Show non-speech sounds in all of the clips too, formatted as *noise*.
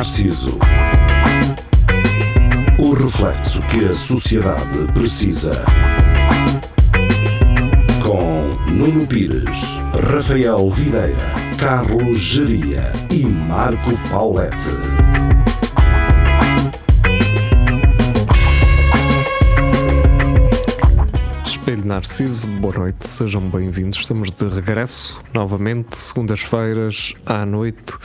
Narciso. O reflexo que a sociedade precisa. Com Nuno Pires, Rafael Videira, Carlos Geria e Marco Paulette. Espelho Narciso, boa noite, sejam bem-vindos. Estamos de regresso novamente, segundas-feiras à noite,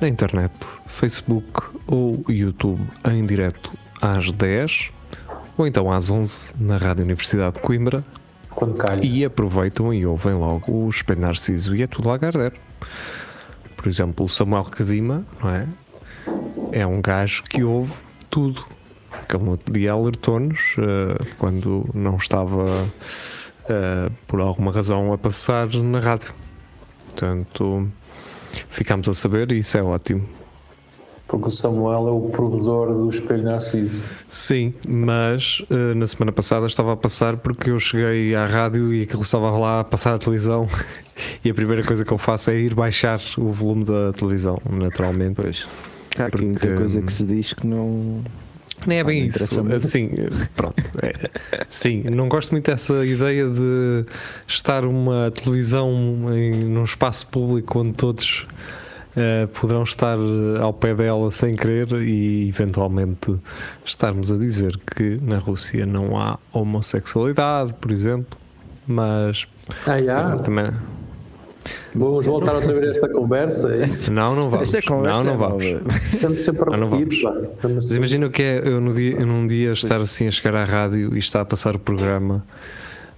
na internet, Facebook ou YouTube, em direto às 10 ou então às 11 na Rádio Universidade de Coimbra. Quando calha. E aproveitam e ouvem logo o Espelho Narciso e é tudo Lagardère. Por exemplo, o Samuel Cadima, não é? É um gajo que ouve tudo. Que ele outro dia alertou-nos uh, quando não estava uh, por alguma razão a passar na rádio. Portanto, ficámos a saber e isso é ótimo. Porque o Samuel é o provedor do Espelho Narciso. Sim, mas uh, na semana passada estava a passar porque eu cheguei à rádio e aquilo estava lá a passar a televisão *laughs* e a primeira coisa que eu faço é ir baixar o volume da televisão, naturalmente. Pois. Há aqui muita coisa que se diz que não. Nem é bem não isso. interessa muito. Sim, pronto. É, sim, não gosto muito dessa ideia de estar uma televisão em, num espaço público onde todos eh, poderão estar ao pé dela sem querer e eventualmente estarmos a dizer que na Rússia não há homossexualidade, por exemplo, mas Ah, já? também. Vamos voltar outra vez a esta conversa. É isso? Não, não vamos. Esta conversa não, não é vamos. Estamos sempre a repetir. Mas imagina o que é eu, no dia, eu num dia estar assim a chegar à rádio e está a passar o programa.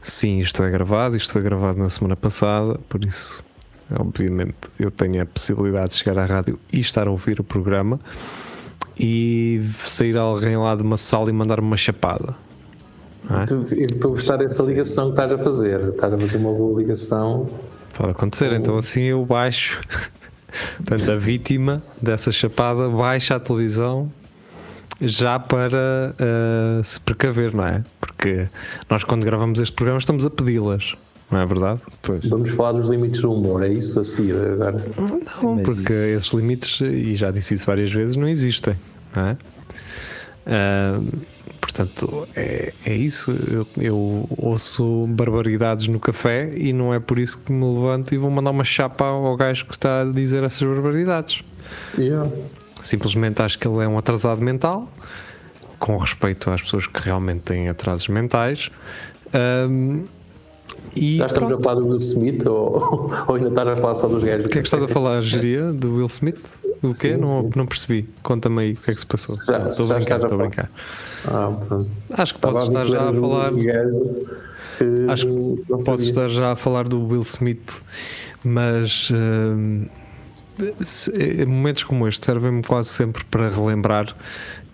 Sim, isto é gravado, isto foi gravado na semana passada, por isso, obviamente, eu tenho a possibilidade de chegar à rádio e estar a ouvir o programa e sair alguém lá de uma sala e mandar-me uma chapada. É? Eu Estou a gostar dessa ligação que estás a fazer. Estás a fazer uma boa ligação. Pode acontecer, então assim eu baixo. *laughs* Portanto, a vítima dessa chapada baixa a televisão já para ah, se precaver, não é? Porque nós, quando gravamos este programa, estamos a pedi-las, não é verdade? Pois. Vamos falar dos limites do humor. É isso a seguir agora. Não, porque esses limites, e já disse isso várias vezes, não existem, não é? Ah, portanto, é, é isso. Eu, eu ouço barbaridades no café e não é por isso que me levanto e vou mandar uma chapa ao gajo que está a dizer essas barbaridades. Yeah. Simplesmente acho que ele é um atrasado mental, com respeito às pessoas que realmente têm atrasos mentais. Ahm, e Já estamos a pronto. falar do Will Smith ou, *laughs* ou ainda estás a falar só dos gajos? O que é que estás a falar, Geria? Do Will Smith? O quê? Sim, não, sim. não percebi. Conta-me aí o que é que se passou. Já- Estou a brincar, estou a brincar. Ah. Acho que podes estar já a falar. Acho que sabia. estar já a falar do Will Smith, mas hum, em momentos como este servem-me quase sempre para relembrar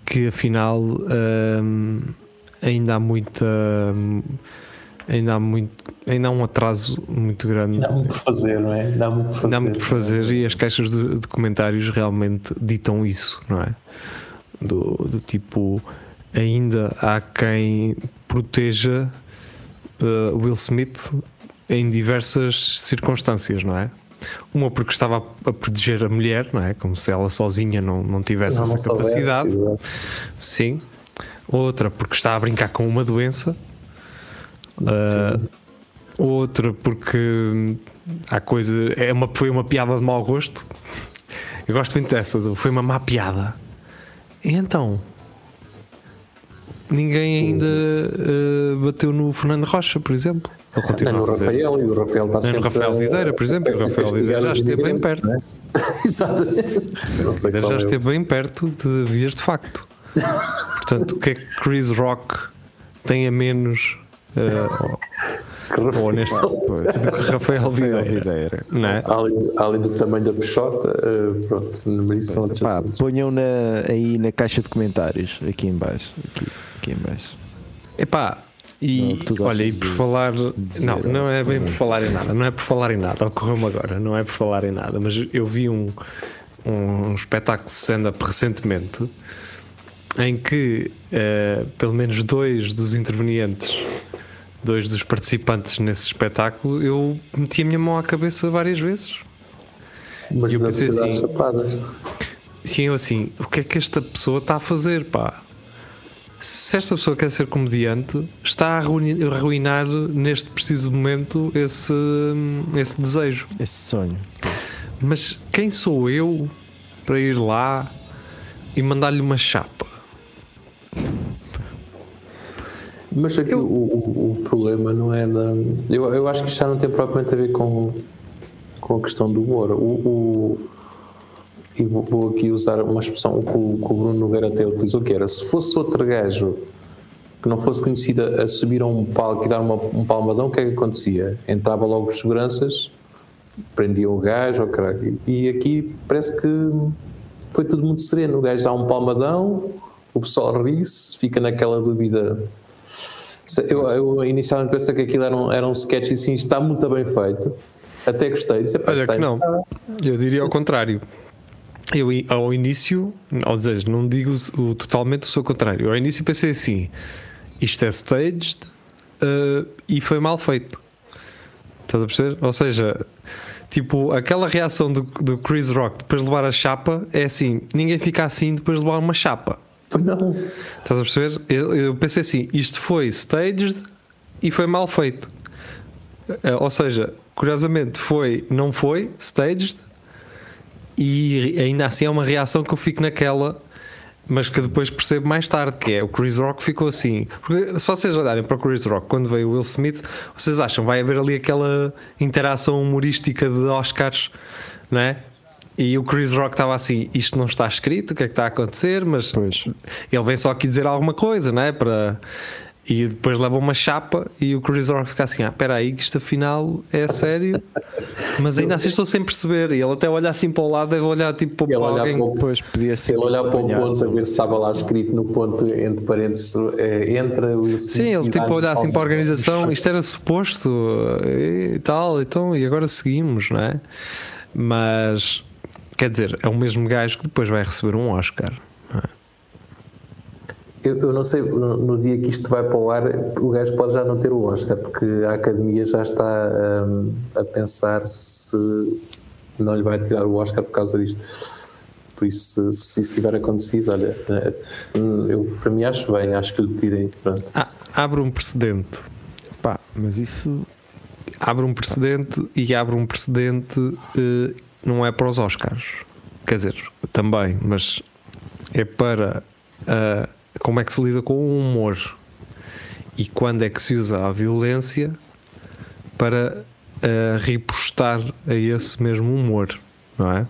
que afinal hum, ainda há muita ainda há muito ainda há um atraso muito grande Dá muito por fazer, não é? Dá muito por fazer. Dá muito por fazer e as caixas de, de comentários realmente ditam isso, não é? Do, do tipo, ainda há quem proteja uh, Will Smith em diversas circunstâncias, não é? Uma porque estava a, proteger a mulher, não é? Como se ela sozinha não, não tivesse Não, não essa soubesse, capacidade. exato. Sim. Outra porque está a brincar com uma doença. Uh, outra porque há coisa. É uma, foi uma piada de mau gosto. Eu gosto muito dessa. Foi uma má piada. E então. Ninguém ainda uh, bateu no Fernando Rocha, por exemplo. Ele continua no a. Rafael e o Rafael está Nem sempre no Rafael a- Videira, por exemplo, e o a Rafael Videira já esteve bem perto. não é? *laughs* Exatamente. Não sei já é esteve bem perto de vias de facto. *laughs* Portanto, o que é que Chris Rock tem a menos uh, ou, neste, do que Rafael Videira? Videira. Não é? Além, além do tamanho da peixota, eh, pronto, são outros Pá, ponham na- aí na caixa de comentários, aqui em baixo. Aqui, aqui em baixo. Epá, e olha, e por de falar. dizer, não, não é bem por falar em nada, não é por falar em nada, ocorreu-me agora, não é por falar em nada, mas eu vi um, um espetáculo de stand-up recentemente em que eh, pelo menos dois dos intervenientes, dois dos participantes nesse espetáculo, eu meti a minha mão à cabeça várias vezes. Mas eu na pensei assim- chapadas. sim, eu assim, o que é que esta pessoa está a fazer, pá? Se esta pessoa quer ser comediante, está a arruinar neste preciso momento esse, esse desejo. Esse sonho. Mas quem sou eu para ir lá e mandar-lhe uma chapa? Mas aqui o, o, o problema não é da. Eu, eu acho que isto já não tem propriamente a ver com, com a questão do humor. O, o- e vou, aqui usar uma expressão que o, que o Bruno Nogueira até utilizou, que era se fosse outro gajo que não fosse conhecido a, subir a um palco e dar uma- um palmadão, o que é que acontecia? Entrava logo os seguranças, prendiam o gajo, oh, e aqui parece que foi tudo muito sereno. O gajo dá um palmadão, o pessoal ri-se, fica naquela dúvida. Eu, eu inicialmente pensei que aquilo era um, era um sketch e sim, está muito bem feito. Até gostei. Disse, "Epá, Olha que não. Eu diria ao contrário. Eu ao início, ou seja, não digo o, totalmente o seu contrário. Ao início pensei assim: isto é staged eh, e foi mal feito. Estás a perceber? Ou seja, tipo, aquela reação do, do Chris Rock depois de levar a chapa é assim: ninguém fica assim depois de levar uma chapa. Não. Estás a perceber? Eu, eu pensei assim: isto foi staged e foi mal feito. Eh, Ou seja, curiosamente, foi, não foi staged e ainda assim é uma reação que eu fico naquela, mas que depois percebo mais tarde, que é o Chris Rock ficou assim. Porque se vocês olharem para o Chris Rock quando veio o Will Smith, vocês acham vai haver ali aquela interação humorística de Oscars, não é? E o Chris Rock estava assim: isto não está escrito, o que é que está a acontecer? Mas Pois. ele vem só aqui dizer alguma coisa, não é? Para... E depois leva uma chapa e o Chris Rock fica assim: ah, espera aí, que isto afinal é sério. Mas ainda assim estou sem perceber. E ele até olha assim para o lado, deve olhar tipo Ele para olhar alguém. para o Depois podia ser. Ele olhar para o ponto a ver se estava lá escrito no ponto entre parênteses, é, entra o Sim, ele tipo a olhar assim para a organização, isto era suposto e tal, então, e agora seguimos, não é? Mas quer dizer, é o mesmo gajo que depois vai receber um Oscar. não é? Eu, eu não sei, no, no dia que isto vai para o ar, o gajo pode já não ter o Oscar, porque a academia já está hum, a pensar se não lhe vai tirar o Oscar por causa disto. Por isso, se, se isso tiver acontecido, olha, eh, eu para mim acho bem, acho que lhe tirem. Pronto. Ah, abre um precedente. Pá, mas isso. abre um precedente e abre um precedente eh, não é para os Oscars quer dizer, também mas é para ah, como é que se lida com o humor e quando é que se usa a violência para ah, ripostar a esse mesmo humor não é?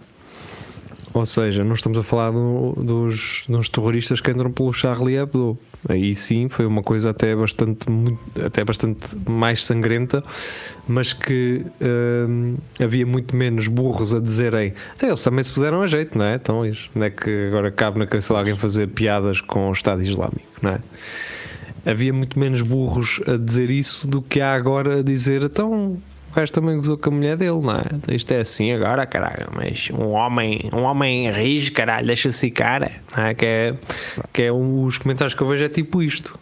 Ou seja, não estamos a falar do- dos, dos terroristas que entram pelo Charlie Hebdo. Aí sim foi uma coisa até bastante, até bastante mais sangrenta, mas que hum, havia muito menos burros a dizerem. Até eles também se puseram a jeito, não é? Então, não é que agora cabe na cabeça de alguém fazer piadas com o Estado Islâmico, não é? Havia muito menos burros a dizer isso do que há agora a dizer então. O gajo também gozou com a mulher dele, não é? Então Isto é assim agora, caralho. Mas um homem, um homem rige, caralho, deixa-se cara, não é? Que é, que é um- os comentários que eu vejo é tipo isto.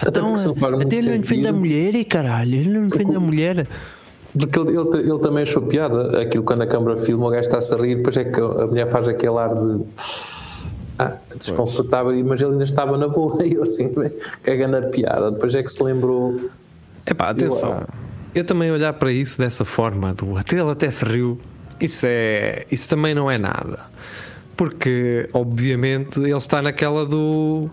Até porque se não faz muito até ele não defende a mulher, e caralho, ele não defende a mulher. Porque ele, ele, ele também achou piada. Aquilo quando a câmara filma, o gajo está-se a rir, depois é que a mulher faz aquele ar de. Ah, desconfortável, mas ele ainda estava na boa *laughs* e eu assim, cagando a piada. Depois é que se lembrou. Epá, atenção. Eu também olhar para isso dessa forma, do até ele até se riu, isso, é, isso também não é nada. Porque, obviamente, ele está naquela do.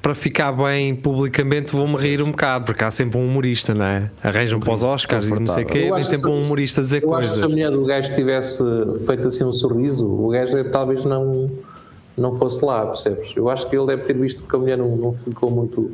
Para ficar bem publicamente, vou-me rir um bocado, porque há sempre um humorista, não é? Arranjam para os Oscars e não sei o quê, Eu que sempre um se- humorista a dizer eu acho que se a coisas. mulher do gajo tivesse feito assim um sorriso, o gajo talvez não, não fosse lá, percebes? Eu acho que ele deve ter visto que a mulher não, não ficou muito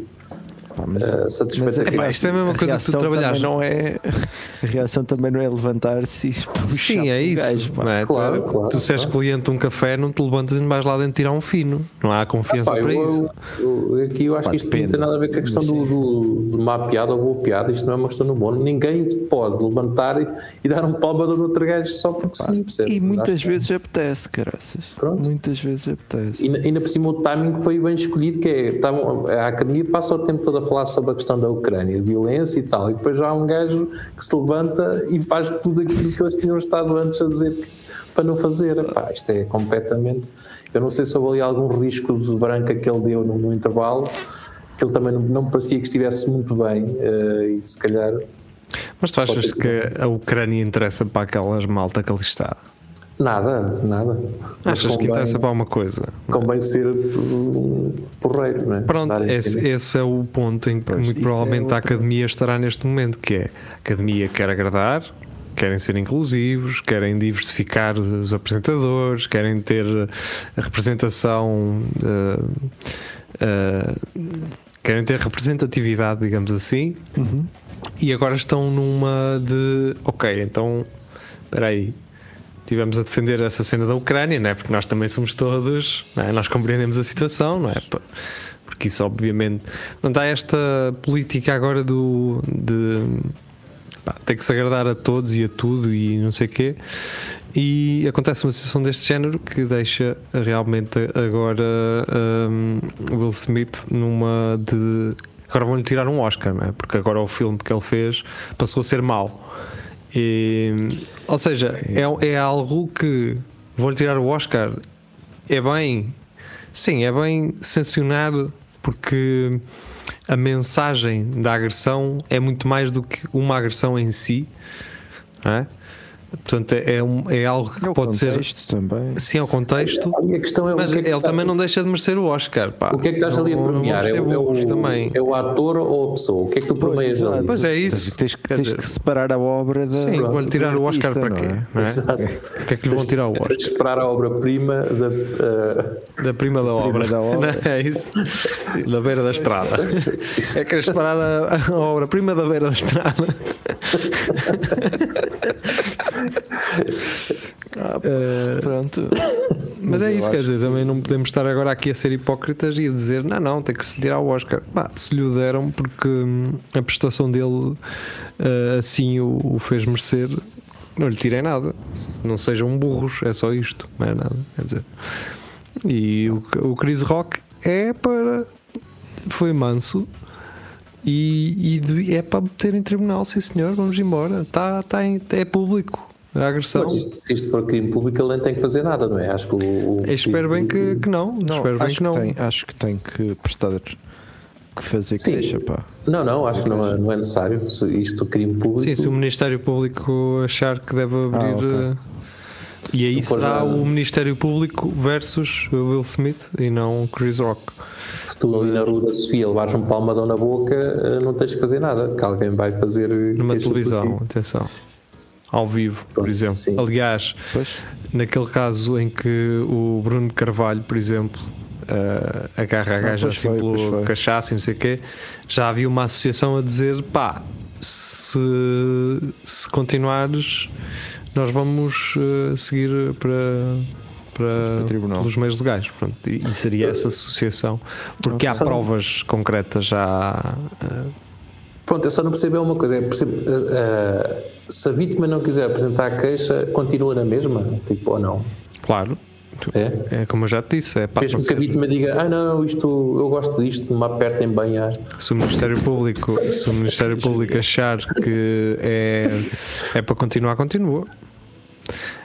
Pá, mas, satisfeita. mas com Epá, isso. isto é a mesma coisa que tu reação trabalhares. também Não é, *laughs* a reação também não é levantar-se e puxar Sim, é isso. gajo, pá. não é? Claro, tu, claro, tu se és claro. cliente de um café, não te levantas e não vais lá dentro tirar um fino. Não há confiança Pá, eu, para isso. eu- eu- aqui eu acho Pá, que isto não tem depende. nada a ver com a questão do, do, de má piada ou boa piada. Isto não é uma questão do bom. Ninguém pode levantar e, e dar um palma do outro gajo só porque sim, percebes? E muitas Acho que- vezes apetece, caraças. Pronto. Muitas vezes apetece. E ainda por cima o timing foi bem escolhido, que é estavam- a academia passa o tempo todo a falar sobre a questão da Ucrânia, de violência e tal, e depois já há um gajo que se levanta e faz tudo aquilo que eles tinham estado antes a dizer que, para não fazer. Epá, isto é completamente. Eu não sei se houve ali algum risco de branca que ele deu no, no intervalo, que ele também não, não parecia que estivesse muito bem, eh, e se calhar. Mas tu achas que a Ucrânia interessa para aquelas malta que ali está? Nada, nada. Mas Achas que convém- interessa para uma coisa? Convém ser uh, porreiro, não é? Pronto, esse, esse é o ponto em que Pois, muito isso provavelmente é a academia estará neste momento, que é a academia quer agradar, querem ser inclusivos, querem diversificar os apresentadores, querem ter a representação, eh, eh, querem ter representatividade, digamos assim, e agora estão numa de ok, então espera aí. Tivemos a defender essa cena da Ucrânia, não é? Porque nós também somos todos, é? nós compreendemos a situação, não é? Porque isso, obviamente, não há esta política agora do de tem que se agradar a todos e a tudo e não sei o quê. E acontece uma situação deste género que deixa realmente agora hum, Will Smith numa de. Agora vão-lhe tirar um Oscar, não é? Porque agora o filme que ele fez passou a ser mau. E, ou seja, é, é algo que vou-lhe tirar o Oscar. É bem, sim, é bem sancionar porque a mensagem da agressão é muito mais do que uma agressão em si, não é? Portanto, é, é um- é algo que É o pode ser. também. Sim, é o contexto, a questão é mas que é que ele está- também não deixa de merecer o Oscar. Pá. O que é que estás ali a premiar? É, o, é, o, também. é o ator ou a pessoa? O que é que tu premias ali? Pois é isso. Tens, Quer tens que separar a obra da. Sim, vou-lhe tirar o Oscar artista, para quê? não é? não é? Exato. O que é que lhe vão tirar o Oscar? Tens de esperar a obra-prima da. eh, Da prima da obra. da obra. Não *laughs* é isso? Da beira da estrada. É que parar a, a obra prima da beira da estrada. *laughs* Eh, Pronto. mas é eu isso, quer dizer, também não podemos estar agora aqui a ser hipócritas e a dizer não, não, tem que se tirar o Oscar. Pá, se lhe o deram porque hum, a prestação dele eh, assim o, o fez merecer, não lhe tirem nada. Não sejam burros, é só isto, não é nada. Quer dizer. E o, o Chris Rock é para. Foi manso. E, e é para meter em tribunal, sim senhor, vamos embora. Tá, tá em- é público a agressão. Mas se isto for crime público, ele nem tem que fazer nada, não é? Acho que o. o espero bem que, que não. Não, espero bem acho, que não. Tem, acho que tem que prestar. Que fazer Sim. queixa, pá. Não, não, acho que não é, não é necessário. Se isto crime público. Sim, se o Ministério Público achar que deve abrir. Ah, ok. eh, E aí Tu pôs será o Ministério Público versus Will Smith e não Chris Rock. Se tu ali na Rua da Sofia levares um palmadão na boca, eh, não tens que fazer nada, que alguém vai fazer. Numa televisão, atenção. Ao vivo, por exemplo. sim. Aliás, Pois. naquele caso em que o Bruno Carvalho, por exemplo, eh, agarra a gaja pois assim foi, pelo cachaço e não sei o quê, já havia uma associação a dizer: pá, se, se continuares, nós vamos eh, seguir para. Para, Para tribunal. pelos meios legais, Pronto, e, seria essa associação, porque há provas concretas já. eh, Pronto, eu só não percebo é uma coisa: é, percebo, eh, eh, se a vítima não quiser apresentar a queixa, continua na mesma? Tipo, ou não? claro, É? é como eu já te disse, é Mesmo que a vítima diga, ah não, isto, eu gosto disto, me apertem bem ar. Se o Ministério Público, se o Ministério Público achar que é, é para continuar, continua.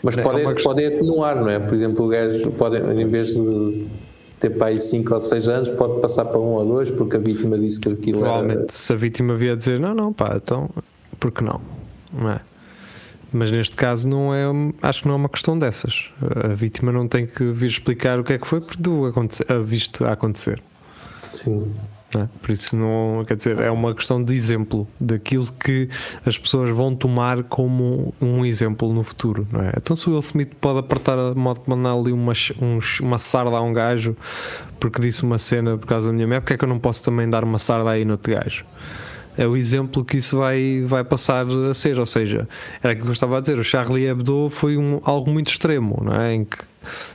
Mas É pode, uma questão- pode atenuar, não é? Por exemplo, o gajo pode, em vez de ter para aí 5 ou 6 anos, pode passar para 1 um ou 2, porque a vítima disse que aquilo era. Provavelmente, se a vítima vier dizer não, não, pá, então, por que não? Não é? Mas neste caso não é, acho que não é uma questão dessas. A vítima não tem que vir explicar o que é que foi porque a visto a acontecer. Sim. É? Por isso não quer dizer, é uma questão de exemplo daquilo que as pessoas vão tomar como um exemplo no futuro, não é? Então se o Will Smith pode apertar a moto mandar ali uma, um uma sarda a um gajo porque disse uma cena por causa da minha mulher, porque é que eu não posso também dar uma sarda aí no outro gajo? É o exemplo que isso vai, vai passar a ser, ou seja, era aquilo que eu estava a dizer, o Charlie Hebdo foi um, algo muito extremo, não é? Em que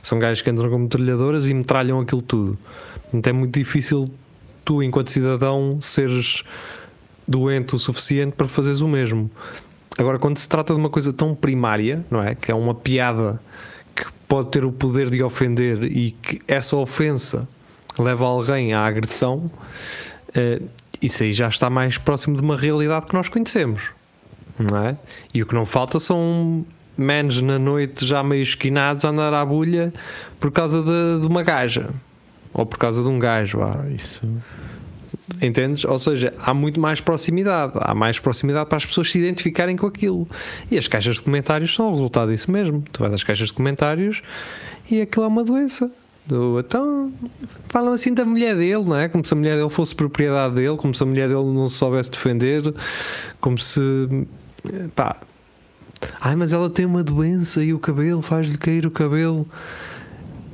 são gajos que entram com metralhadoras e metralham aquilo tudo. Então é muito difícil tu, enquanto cidadão, seres doente o suficiente para fazeres o mesmo. Agora, quando se trata de uma coisa tão primária, não é? Que é uma piada que pode ter o poder de ofender e que essa ofensa leva alguém à agressão, eh, isso aí já está mais próximo de uma realidade que nós conhecemos, não é? E o que não falta são menos na noite já meio esquinados a andar à bulha por causa de, de uma gaja ou por causa de um gajo. Ah, isso. Entendes? Ou seja, há muito mais proximidade, há mais proximidade para as pessoas se identificarem com aquilo. E as caixas de comentários são o resultado disso mesmo. Tu vais às caixas de comentários e aquilo é uma doença. Do, então, falam assim da mulher dele, não é? Como se a mulher dele fosse propriedade dele, como se a mulher dele não se soubesse defender, como se. pá. Ai, mas ela tem uma doença e o cabelo faz-lhe cair o cabelo,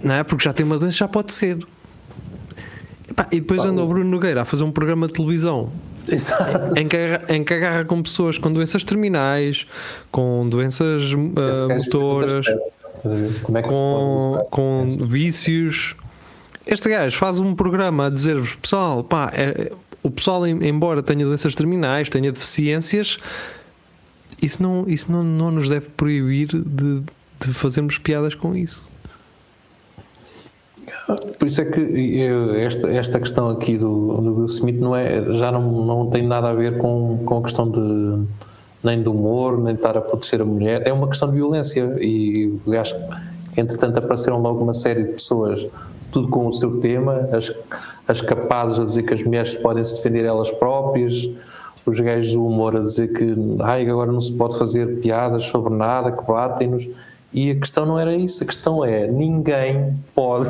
não é? Porque já tem uma doença, já pode ser. Epá, e depois anda o Bruno Nogueira a fazer um programa de televisão Exato. em que, agarra- em que agarra com pessoas com doenças terminais, com doenças muito motoras, é com, com vícios. Este gajo faz um programa a dizer-vos, pessoal, pá, é- o pessoal, em- embora tenha doenças terminais, tenha deficiências, isso não, isso não, não nos deve proibir de, de fazermos piadas com isso. Por isso é que eu- esta, esta questão aqui do, do Will Smith não é, já não, não tem nada a ver com, com a questão de nem do humor, nem de estar a proteger a mulher, é uma questão de violência e acho que entretanto apareceram logo uma série de pessoas, tudo com o seu tema, as, as capazes a dizer que as mulheres podem se defender elas próprias, os gajos do humor a dizer que ai, agora não se pode fazer piadas sobre nada, que batem-nos. E a questão não era isso, a questão é ninguém pode.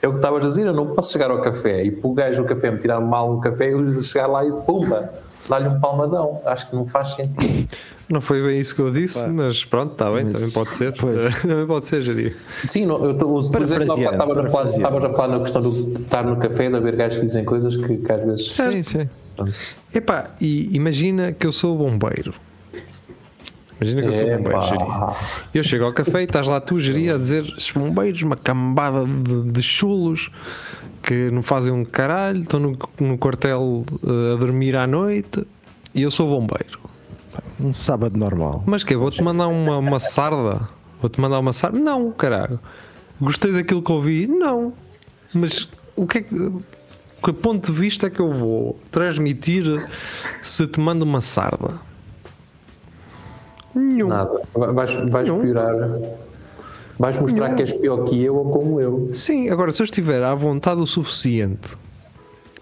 É o que estavas a dizer, eu não posso chegar ao café e para o gajo no café me tirar mal um café, eu chegar lá e pumba, dar-lhe um palmadão. Acho que não faz sentido. Não foi bem isso que eu disse, mas pronto, está bem, Mas- também pode ser. pois. *laughs* também pode ser, Jaria. Sim, não, eu estou estavas a falar- a falar na questão de estar no café, de haver gajos que dizem coisas que, que às vezes. Sim, sim. Epá, e imagina que eu sou bombeiro. Imagina que eu sou bombeiro. Eu chego ao café e estás lá tu, geria, a dizer esses bombeiros, uma cambada de, de chulos que não fazem um caralho, estão no, no quartel eh, a dormir à noite e eu sou bombeiro. Um sábado normal. Mas que Vou-te mandar uma, uma sarda? Vou-te mandar uma sarda? Não, caralho. Gostei daquilo que ouvi? Não. Mas o que é que. Que ponto de vista é que eu vou transmitir se te mando uma sarda? Nenhum. Nada. Vais, vais Não. piorar. Vais mostrar que és pior que eu ou como eu. Sim, agora se eu estiver à vontade o suficiente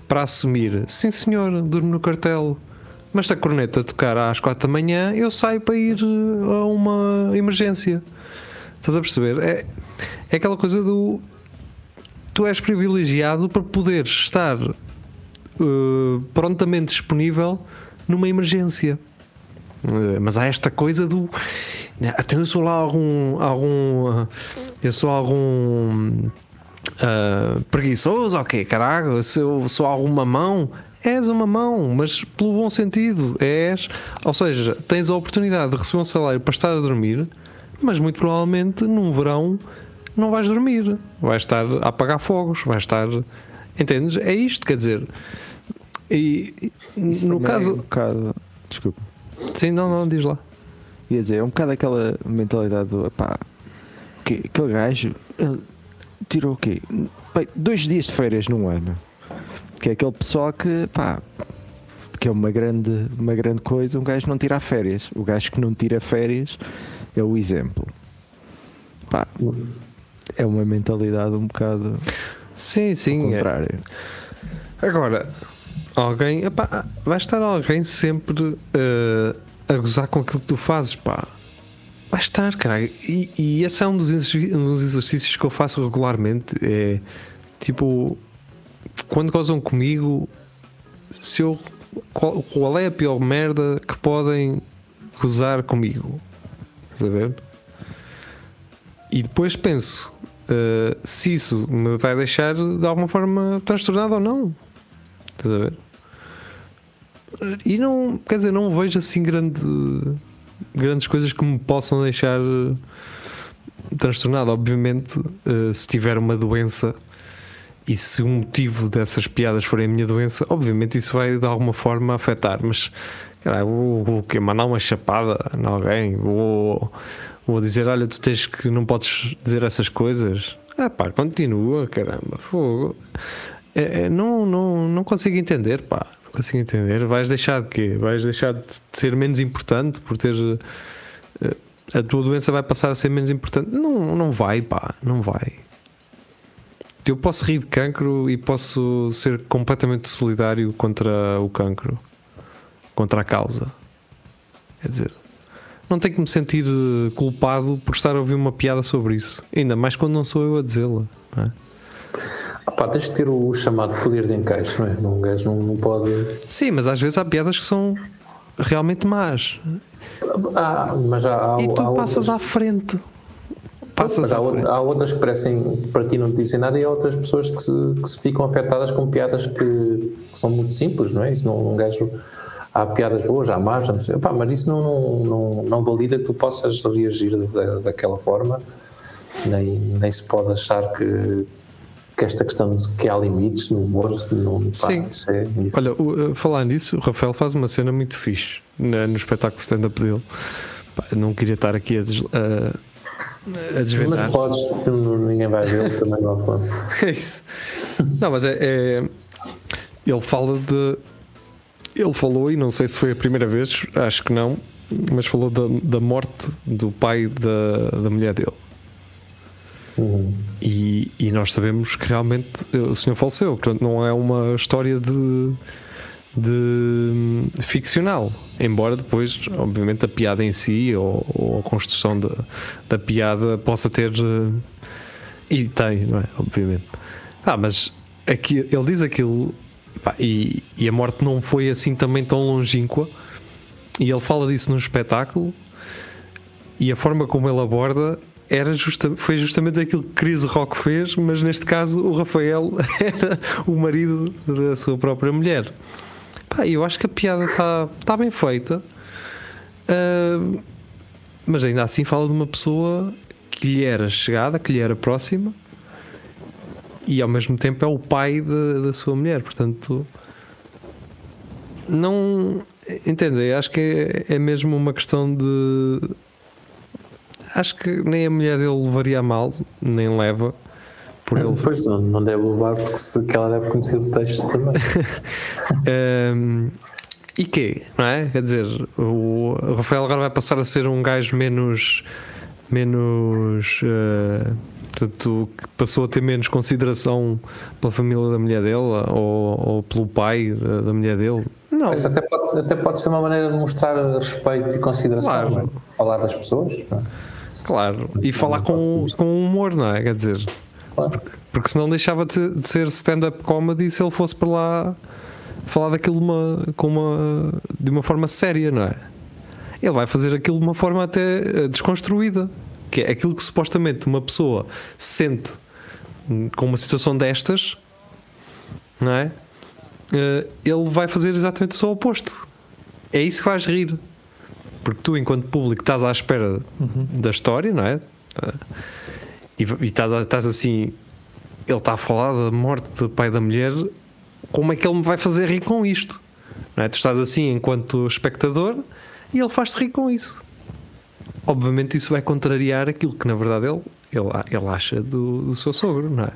para assumir, sim senhor, durmo no cartel, mas se a corneta tocar às quatro da manhã, eu saio para ir eh, a uma emergência. Estás a perceber? É, é aquela coisa do. Tu és privilegiado para poderes estar eh, prontamente disponível numa emergência. Eh, Mas há esta coisa do. né, Até eu sou lá algum. algum ah, eu sou algum. ah, preguiçoso, ok, caralho. Se eu sou algum mamão, és uma mão, mas pelo bom sentido. És. Ou seja, tens a oportunidade de receber um salário para estar a dormir, mas muito provavelmente num verão não vais dormir. Vais estar a apagar fogos, vais estar. Entendes? É isto, quer dizer. E Isso no é caso. um bocado. Desculpa. Sim, não, não, diz lá. Ia dizer, é um bocado aquela mentalidade do pá, que, aquele gajo ele tirou o quê? Bem, dois dias de férias num ano. Que é aquele pessoal que pá, que é uma grande, uma grande coisa, um gajo não tira férias. O gajo que não tira férias é o exemplo. Pá, é uma mentalidade um bocado Sim, sim. é. Agora, alguém. epá, vai estar alguém sempre eh, a gozar com aquilo que tu fazes, pá. Vai estar, caralho. E, e esse é um um dos exercícios que eu faço regularmente. É tipo, quando gozam comigo, se eu. Qual, qual é a pior merda que podem gozar comigo? Estás a ver? E depois penso uh, se isso me vai deixar de alguma forma transtornado ou não. Estás a ver? E não, quer dizer, não vejo assim grande, grandes coisas que me possam deixar uh, transtornado. Obviamente, uh, se tiver uma doença e se o motivo dessas piadas forem a minha doença, obviamente isso vai de alguma forma afetar. Mas, caralho, vou, quê? mandar uma chapada em alguém? Vou, vou dizer: olha, tu tens que não podes dizer essas coisas. Ah, pá, continua, caramba, fogo. É, é, não, não, não consigo entender, pá. Consigo entender. Vais deixar de quê? Vais deixar de ser menos importante por ter. eh, A tua doença vai passar a ser menos importante? Não, não vai, pá. Não vai. Eu posso rir de cancro e posso ser completamente solidário contra o cancro, contra a causa. Quer dizer, não tenho que me sentir eh, culpado por estar a ouvir uma piada sobre isso. Ainda mais quando não sou eu a dizê-la. é? Pá, tens de ter o chamado poder de encaixe, não é? Um gajo não, não pode. Sim, mas às vezes há piadas que são realmente más. Ah, mas há, há, E tu há passas outras, à frente. Passas há, frente. há outras que parecem para ti não te dizem nada e há outras pessoas que se, que se ficam afetadas com piadas que, que são muito simples, não é? Isso não um gajo. Há piadas boas, há más, não sei. Pá, mas isso não, não, não, não valida que tu possas reagir da, daquela forma, nem, nem se pode achar que, que esta questão de que há limites no humor, não, pá, Sim. isso é indiferente. Olha, o- uh, falar nisso, o Rafael faz uma cena muito fixe na- no espetáculo stand-up dele. Pá, não queria estar aqui a, des- a- a Mas desvendar. podes, tu não- ninguém vai ver, também não. *laughs* É isso. Não, mas é, é- Ele fala de. Ele falou, e não sei se foi a primeira vez, acho que não, mas falou da, da morte do pai da, da mulher dele. Uhum. E, e nós sabemos que realmente o senhor faleceu, portanto não é uma história de, de hum, ficcional, embora depois, obviamente, a piada em si ou, ou a construção da, da piada possa ter eh, e tem, não é? Obviamente. Ah, mas aqui, ele diz aquilo pá, e, e a morte não foi assim também tão longínqua. E ele fala disso no espetáculo e a forma como ele aborda era justa, foi justamente aquilo que Chris Rock fez, mas neste caso o Rafael *laughs* era o marido da sua própria mulher. Pá, eu acho que a piada está tá bem feita, ah, mas ainda assim fala de uma pessoa que lhe era chegada, que lhe era próxima e ao mesmo tempo é o pai de- da sua mulher, portanto não entendem, acho que é, é mesmo uma questão de acho que nem a mulher dele levaria a mal, nem leva por ele *laughs* Pois não, não deve levar, porque se que ela deve conhecer o texto também. *laughs* Um, e quê? Não é? Quer dizer, o Rafael agora vai passar a ser um gajo menos. menos. uh, portanto, que passou a ter menos consideração pela família da mulher dele ou, ou pelo pai da, da mulher dele. Não, Isso até pode, até pode ser uma maneira de mostrar respeito e consideração, Claro. é? falar das pessoas. não é? Claro. E falar com, com humor, não é? Quer dizer, Claro. porque senão deixava de, de ser stand-up comedy se ele fosse para lá falar daquilo uma, com uma, de uma forma séria, não é? Ele vai fazer aquilo de uma forma até eh, desconstruída, que é aquilo que supostamente uma pessoa sente com uma situação destas, não é? Eh, Ele vai fazer exatamente o seu oposto. É isso que vais rir. Porque tu, enquanto público, estás à espera da história, não é? E, e estás, estás assim, ele está a falar da morte do pai da mulher, como é que ele me vai fazer rir com isto? Não é? Tu estás assim enquanto espectador e ele faz-te rir com isso. Obviamente isso vai contrariar aquilo que na verdade ele, ele, ele acha do, do seu sogro, não é?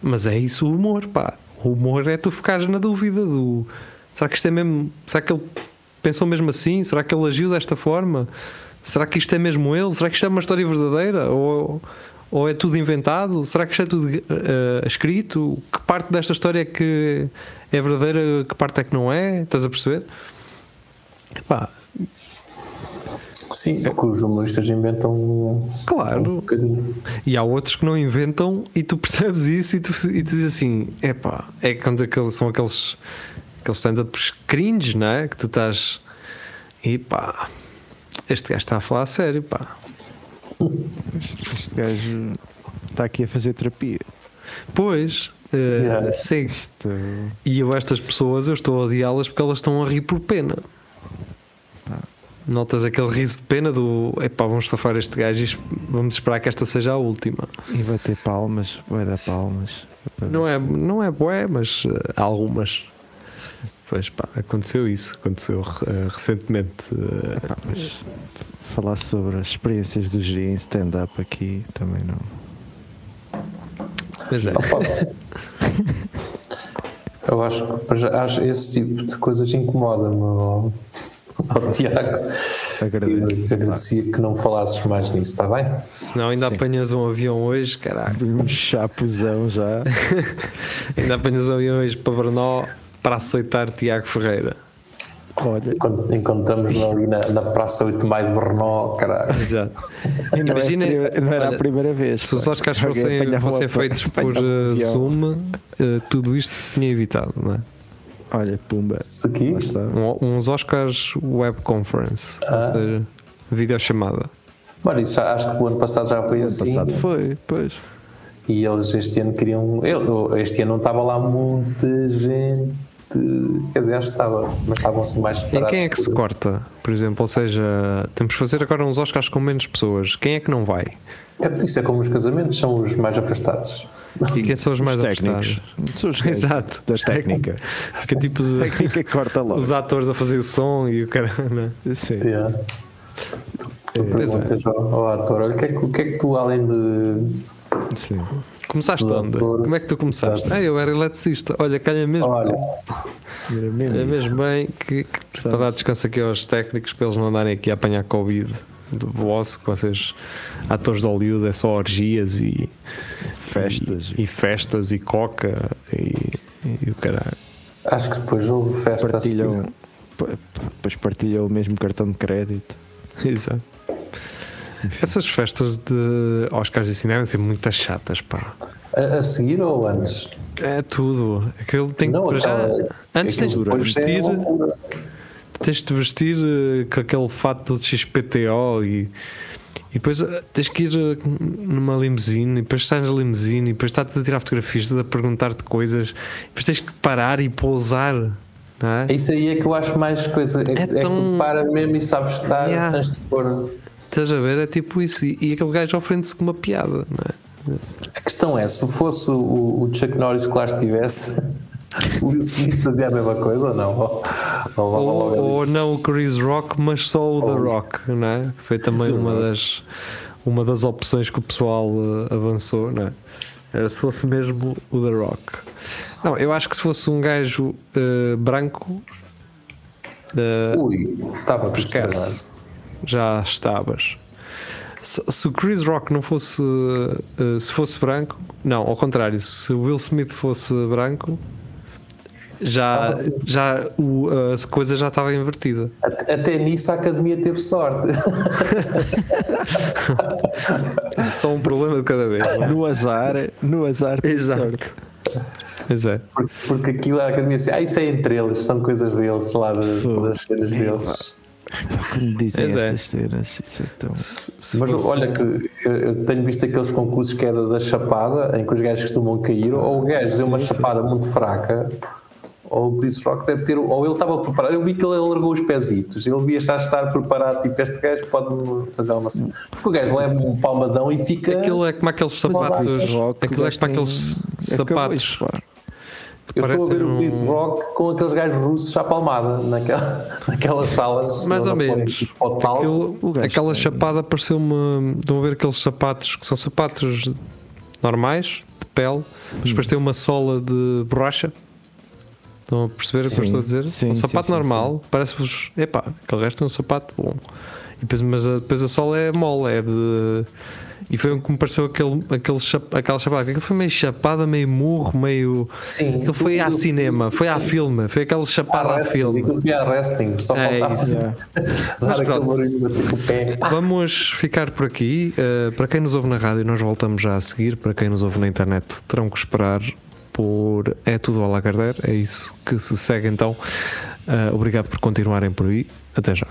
Mas é isso o humor, pá. O humor é tu ficares na dúvida do será que isto é mesmo. Será que ele pensou mesmo assim? Será que ele agiu desta forma? Será que isto é mesmo ele? Será que isto é uma história verdadeira? Ou, ou é tudo inventado? Será que isto é tudo eh, escrito? Que parte desta história é que é verdadeira? Que parte é que não é? Estás a perceber? Pá, Sim, porque os humoristas inventam um claro. bocadinho. E há outros que não inventam e tu percebes isso e tu, e tu dizes assim: epá, é quando aqueles, são aqueles, aqueles stand-ups cringe, não é? Que tu estás. E pá, este gajo está a falar a sério, pá. Este gajo está aqui a fazer terapia. Pois, eh, Yeah. sim. Isto. E eu, estas pessoas, eu estou a odiá-las porque elas estão a rir por pena. Notas aquele riso de pena do epá, vamos safar este gajo e vamos esperar que esta seja a última. E vai ter palmas, vai dar palmas. Não é, não é bué, mas eh, algumas. Pois pá, aconteceu isso, aconteceu eh, recentemente. Pá, mas falar sobre as experiências do Giri em stand-up aqui também não. mas é. *laughs* Eu acho que acho esse tipo de coisas incomoda-me ao, *laughs* ao Tiago. Agradeço. Eu agradecia que não falasses mais nisso, está bem? Senão ainda Sim. apanhas um avião hoje, caralho. Um chapuzão já. *laughs* Ainda apanhas um avião hoje para Brno para aceitar Tiago Ferreira. Olha, Quando encontramos *laughs* ali na, na Praça 8 de Maio de Brno, caralho. Exato. *laughs* e não, é Imagina- não era olha, a primeira vez. Se os. Oscars fossem, fossem feitos por uh, avião. Zoom, uh, tudo isto se tinha evitado, não é? Olha, pumba. Aqui. Um- uns Oscars Web Conference, Ah. ou seja, videochamada. Mano, isso já, acho que o ano passado já foi Ano assim. passado foi, pois. E eles este ano queriam. ele- Este ano não estava lá muita gente. Quer dizer, acho que estava, mas estavam assim mais Em separados. quem é que se corta, por exemplo? Ou seja, temos que fazer agora uns Oscars com menos pessoas. Quem é que não vai? É isso é como os casamentos são os mais afastados. E quem são os mais Os técnicos. afastados? São os *laughs* Exato. Das técnica. Fica tipo os, *laughs* técnica corta logo. os atores a fazer o som e o cara. não é? Sim. Yeah. Tu é. perguntas ao, ao ator: olha, o que, é que, o que é que tu, além de. Sim. Começaste onde? Como é que tu começaste? Ah, eu era eletricista. Olha, calha mesmo. Olha, Era É mesmo. mesmo bem que, que para dar descanso aqui aos técnicos para eles não andarem aqui a apanhar Covid do vosso, que vocês, atores de Hollywood, é só orgias e Festas. e, e festas e coca e, e o caralho. acho que depois houve festa. Partilham. Depois partilham o mesmo cartão de crédito. *laughs* Exato. Essas festas de Oscars de cinema são muito chatas, pá. A, a seguir ou antes? É tudo. Aquilo tem que Não, para já. aquela- Antes tens de é vestir. tens de vestir eh, com aquele fato de XPTO e, e depois eh, tens que ir eh, numa limusine e depois estás na limusine e depois está-te a tirar fotografias a perguntar-te coisas e depois tens que parar e pousar não é? Isso aí é que eu acho mais coisa. É, É é que tão- tu para mesmo e sabes estar, Yeah. tens de pôr. Estás a ver? É tipo isso e, e aquele gajo ofende-se com uma piada não é? A questão é: se fosse o, o Chuck Norris que lá estivesse, *laughs* o Will Smith fazia a mesma coisa ou não? Ou, ou, ou, não o Chris Rock mas só o The Rock não é? Que foi também uma das uma das opções que o pessoal eh, avançou não é? Era se fosse mesmo o The Rock não, eu acho que se fosse um gajo eh, branco eh, Ui, estava estragado. Já estavas se, se o Chris Rock não fosse eh, se fosse branco não, ao contrário se o Will Smith fosse branco já, já o, a coisa já estava invertida Até, até nisso a academia teve sorte. *laughs* só um problema de cada vez não é? No azar, no azar, tem Exato. sorte. Pois é Porque, porque aquilo a academia disse: ah, isso é entre eles, são coisas deles, lá de- Fogo. das cenas deles. Como dizem é. essas cenas, isso é tão. Mas olha que eu, tenho visto aqueles concursos que era da chapada, em que os gajos costumam cair, ou o gajo deu uma chapada muito fraca, ou o Chris Rock deve ter, ou ele estava preparado. Eu vi que ele largou os pezitos, ele devia já estar preparado, tipo, este gajo pode fazer alguma cena. Porque o gajo leva um palmadão e fica. aquilo é como aqueles sapatos Rock, aquilo é como aqueles sapatos. Eu estou a ver parecem o Chris um- Rock com aqueles gajos russos à palmada, naquela, *laughs* naquelas salas. mais ou menos tipo. Aquilo- aquela tem- chapada pareceu-me estão a ver aqueles sapatos que são sapatos normais de pele mas depois tem uma sola de borracha estão a perceber o que eu estou a dizer? sim, um sapato sim, normal parece-vos epá, aquele resto é um sapato bom e depois, mas a, depois a sola é mole é de e foi o que me pareceu aquele, aquele chap, aquela chapada aquilo foi meio chapada, meio murro meio Sim, aquilo foi aquilo- cinema, foi à filme foi aquela chapada wrestling, filme aquilo foi a wrestling, só É faltava isso. Yeah. *laughs* dar aquele barulho com o pé. Vamos ficar por aqui. Uh, para quem nos ouve na rádio, nós voltamos já a seguir. Para quem nos ouve na internet, terão que esperar por É Tudo ao Lagardère. É isso que se segue então. Uh, obrigado por continuarem por aí. Até já.